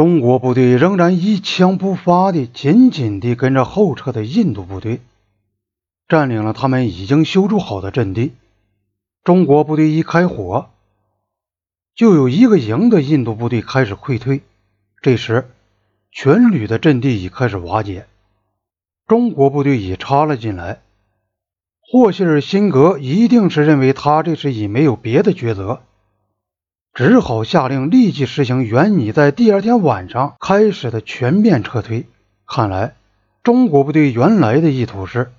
中国部队仍然一枪不发地紧紧地跟着后撤的印度部队，占领了他们已经修筑好的阵地。中国部队一开火，就有一个营的印度部队开始溃退。这时，全旅的阵地已开始瓦解，中国部队已插了进来。霍希尔辛格一定是认为他这时已没有别的抉择。只好下令立即实行原拟在第二天晚上开始的全面撤退。看来，中国部队原来的意图是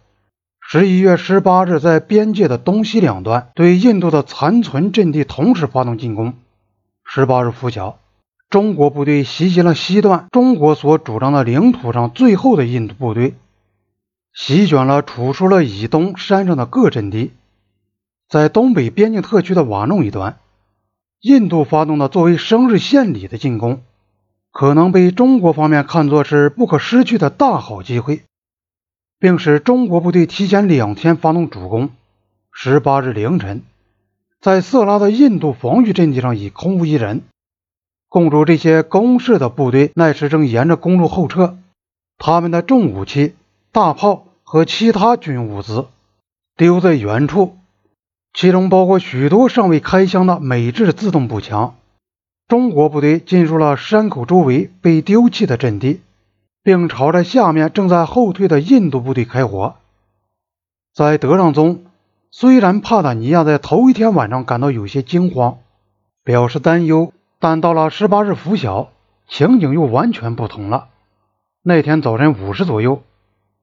十一月十八日在边界的东西两端对印度的残存阵地同时发动进攻。十八日拂晓，中国部队袭击了西段中国所主张的领土上最后的印度部队，席卷了楚舒勒以东山上的各阵地，在东北边境特区的瓦弄一端。印度发动的作为生日献礼的进攻，可能被中国方面看作是不可失去的大好机会，并使中国部队提前两天发动主攻。十八日凌晨，在色拉的印度防御阵地上已空无一人，共筑这些攻势的部队那时正沿着公路后撤，他们的重武器、大炮和其他军物资丢在原处。其中包括许多尚未开枪的美制自动步枪。中国部队进入了山口周围被丢弃的阵地，并朝着下面正在后退的印度部队开火。在德让宗，虽然帕塔尼亚在头一天晚上感到有些惊慌，表示担忧，但到了十八日拂晓，情景又完全不同了。那天早晨五时左右，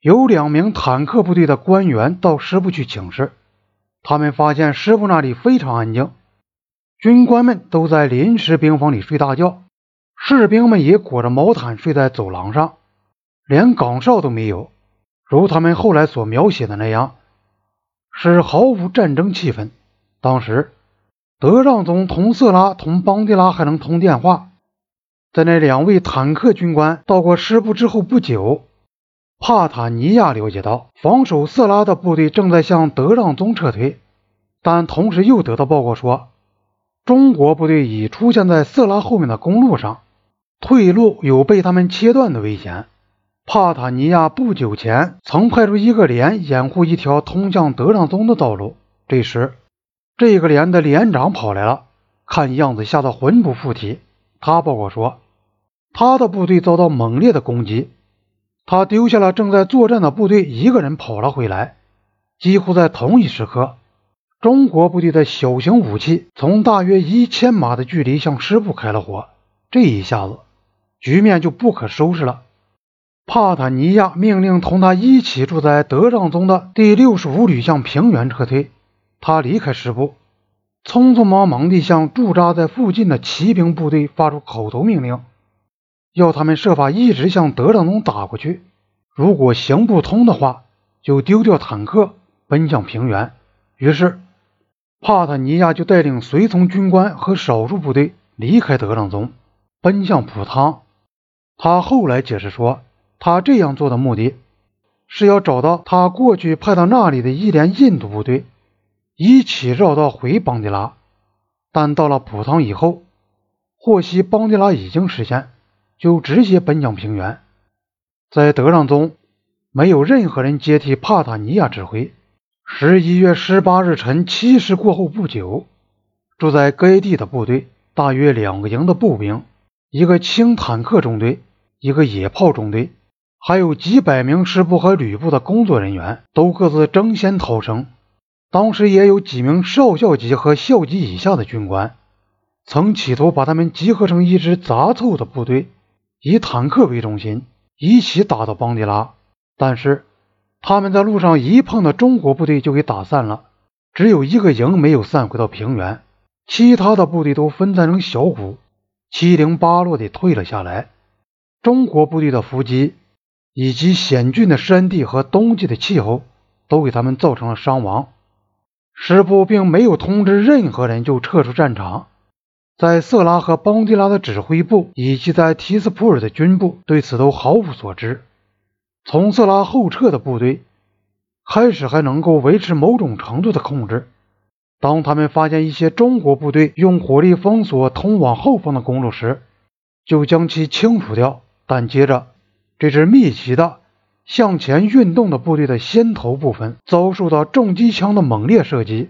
有两名坦克部队的官员到师部去请示。他们发现师部那里非常安静，军官们都在临时兵房里睡大觉，士兵们也裹着毛毯睡在走廊上，连岗哨都没有。如他们后来所描写的那样，是毫无战争气氛。当时，德让宗同色拉同邦迪拉还能通电话。在那两位坦克军官到过师部之后不久。帕塔尼亚了解到，防守色拉的部队正在向德让宗撤退，但同时又得到报告说，中国部队已出现在色拉后面的公路上，退路有被他们切断的危险。帕塔尼亚不久前曾派出一个连掩护一条通向德让宗的道路，这时，这个连的连长跑来了，看样子吓得魂不附体。他报告说，他的部队遭到猛烈的攻击。他丢下了正在作战的部队，一个人跑了回来。几乎在同一时刻，中国部队的小型武器从大约一千码的距离向师部开了火。这一下子，局面就不可收拾了。帕塔尼亚命令同他一起住在德让宗的第六十五旅向平原撤退。他离开师部，匆匆忙忙地向驻扎在附近的骑兵部队发出口头命令。要他们设法一直向德让宗打过去，如果行不通的话，就丢掉坦克，奔向平原。于是，帕塔尼亚就带领随从军官和少数部队离开德让宗，奔向普汤。他后来解释说，他这样做的目的是要找到他过去派到那里的一连印度部队，一起绕道回邦迪拉。但到了普汤以后，获悉邦迪拉已经实现。就直接奔向平原，在德让宗，没有任何人接替帕塔尼亚指挥。十一月十八日晨七时过后不久，住在该地的部队，大约两个营的步兵，一个轻坦克中队，一个野炮中队，还有几百名师部和旅部的工作人员，都各自争先逃生。当时也有几名少校级和校级以下的军官，曾企图把他们集合成一支杂凑的部队。以坦克为中心，一起打到邦迪拉，但是他们在路上一碰到中国部队就给打散了，只有一个营没有散回到平原，其他的部队都分散成小股，七零八落地退了下来。中国部队的伏击以及险峻的山地和冬季的气候都给他们造成了伤亡，师部并没有通知任何人就撤出战场。在色拉和邦迪拉的指挥部，以及在提斯普尔的军部，对此都毫无所知。从色拉后撤的部队开始还能够维持某种程度的控制。当他们发现一些中国部队用火力封锁通往后方的公路时，就将其清除掉。但接着，这支密集的向前运动的部队的先头部分遭受到重机枪的猛烈射击。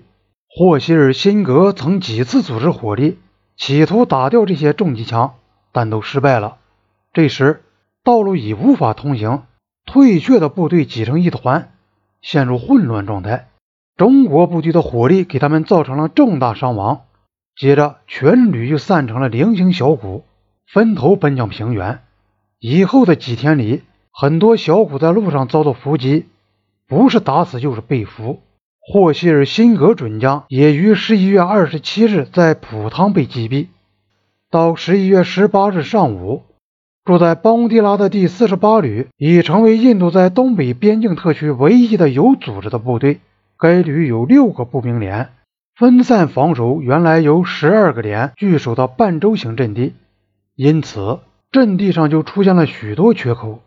霍希尔辛格曾几次组织火力，企图打掉这些重机枪，但都失败了。这时，道路已无法通行，退却的部队挤成一团，陷入混乱状态。中国部队的火力给他们造成了重大伤亡。接着，全旅又散成了零星小股，分头奔向平原。以后的几天里，很多小股在路上遭到伏击，不是打死就是被俘。霍希尔辛格准将也于十一月二十七日在普汤被击毙。到十一月十八日上午。住在邦迪拉的第四十八旅已成为印度在东北边境特区唯一的有组织的部队。该旅有六个步兵连，分散防守原来由十二个连据守的半周形阵地，因此阵地上就出现了许多缺口。